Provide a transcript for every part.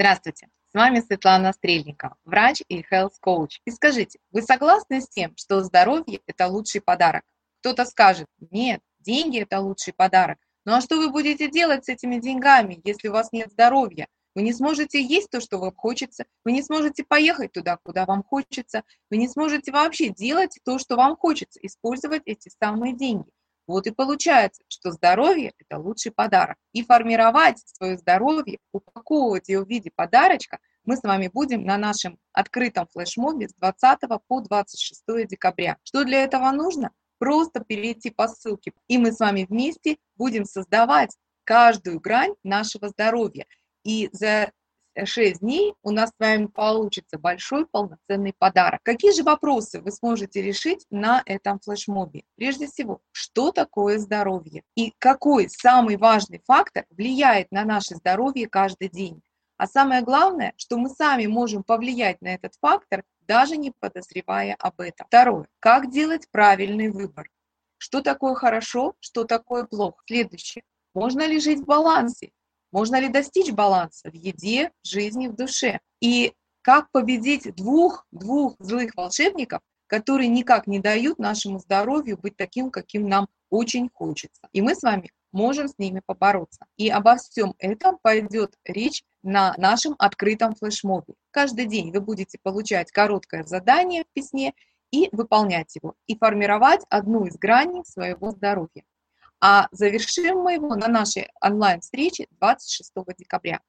Здравствуйте, с вами Светлана Стрельникова, врач и health coach. И скажите, вы согласны с тем, что здоровье – это лучший подарок? Кто-то скажет, нет, деньги – это лучший подарок. Ну а что вы будете делать с этими деньгами, если у вас нет здоровья? Вы не сможете есть то, что вам хочется, вы не сможете поехать туда, куда вам хочется, вы не сможете вообще делать то, что вам хочется, использовать эти самые деньги. Вот и получается, что здоровье – это лучший подарок. И формировать свое здоровье, упаковывать ее в виде подарочка мы с вами будем на нашем открытом флешмобе с 20 по 26 декабря. Что для этого нужно? Просто перейти по ссылке, и мы с вами вместе будем создавать каждую грань нашего здоровья. И за 6 дней у нас с вами получится большой полноценный подарок. Какие же вопросы вы сможете решить на этом флешмобе? Прежде всего, что такое здоровье? И какой самый важный фактор влияет на наше здоровье каждый день? А самое главное, что мы сами можем повлиять на этот фактор, даже не подозревая об этом. Второе. Как делать правильный выбор? Что такое хорошо, что такое плохо? Следующее. Можно ли жить в балансе? Можно ли достичь баланса в еде, в жизни, в душе? И как победить двух, двух злых волшебников, которые никак не дают нашему здоровью быть таким, каким нам очень хочется. И мы с вами можем с ними побороться. И обо всем этом пойдет речь на нашем открытом флешмобе. Каждый день вы будете получать короткое задание в письме и выполнять его, и формировать одну из граней своего здоровья. А завершим мы его на нашей онлайн-встрече 26 декабря.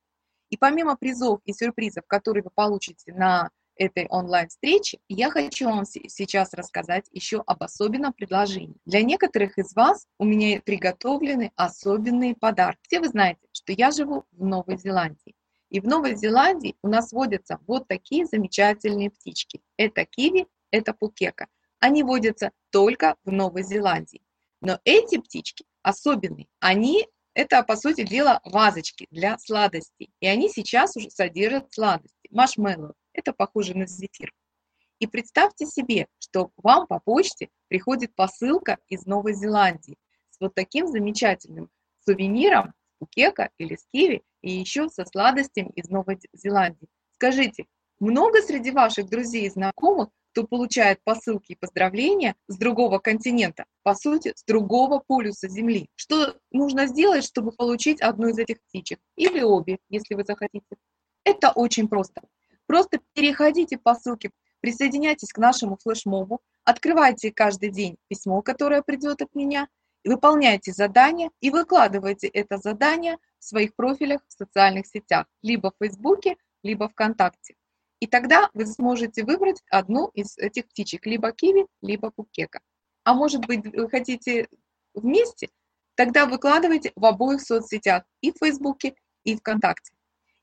И помимо призов и сюрпризов, которые вы получите на этой онлайн-встрече, я хочу вам сейчас рассказать еще об особенном предложении. Для некоторых из вас у меня приготовлены особенные подарки. Все вы знаете, что я живу в Новой Зеландии. И в Новой Зеландии у нас водятся вот такие замечательные птички. Это киви, это пукека. Они водятся только в Новой Зеландии. Но эти птички особенные. Они, это, по сути дела, вазочки для сладостей. И они сейчас уже содержат сладости. Маршмеллоу. Это похоже на зефир. И представьте себе, что вам по почте приходит посылка из Новой Зеландии с вот таким замечательным сувениром у кека или с киви и еще со сладостями из Новой Зеландии. Скажите, много среди ваших друзей и знакомых кто получает посылки и поздравления с другого континента, по сути, с другого полюса Земли. Что нужно сделать, чтобы получить одну из этих птичек? Или обе, если вы захотите. Это очень просто. Просто переходите по ссылке, присоединяйтесь к нашему флешмобу, открывайте каждый день письмо, которое придет от меня, выполняйте задание и выкладывайте это задание в своих профилях в социальных сетях, либо в Фейсбуке, либо ВКонтакте. И тогда вы сможете выбрать одну из этих птичек, либо киви, либо пукека. А может быть, вы хотите вместе? Тогда выкладывайте в обоих соцсетях, и в Фейсбуке, и ВКонтакте.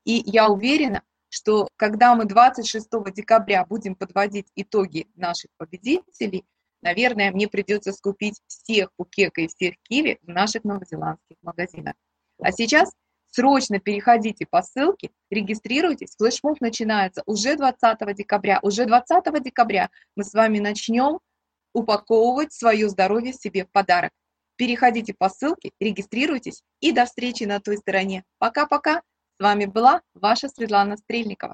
И я уверена, что когда мы 26 декабря будем подводить итоги наших победителей, наверное, мне придется скупить всех пукека и всех киви в наших новозеландских магазинах. А сейчас Срочно переходите по ссылке, регистрируйтесь. Флешмоб начинается уже 20 декабря. Уже 20 декабря мы с вами начнем упаковывать свое здоровье себе в подарок. Переходите по ссылке, регистрируйтесь и до встречи на той стороне. Пока-пока. С вами была ваша Светлана Стрельникова.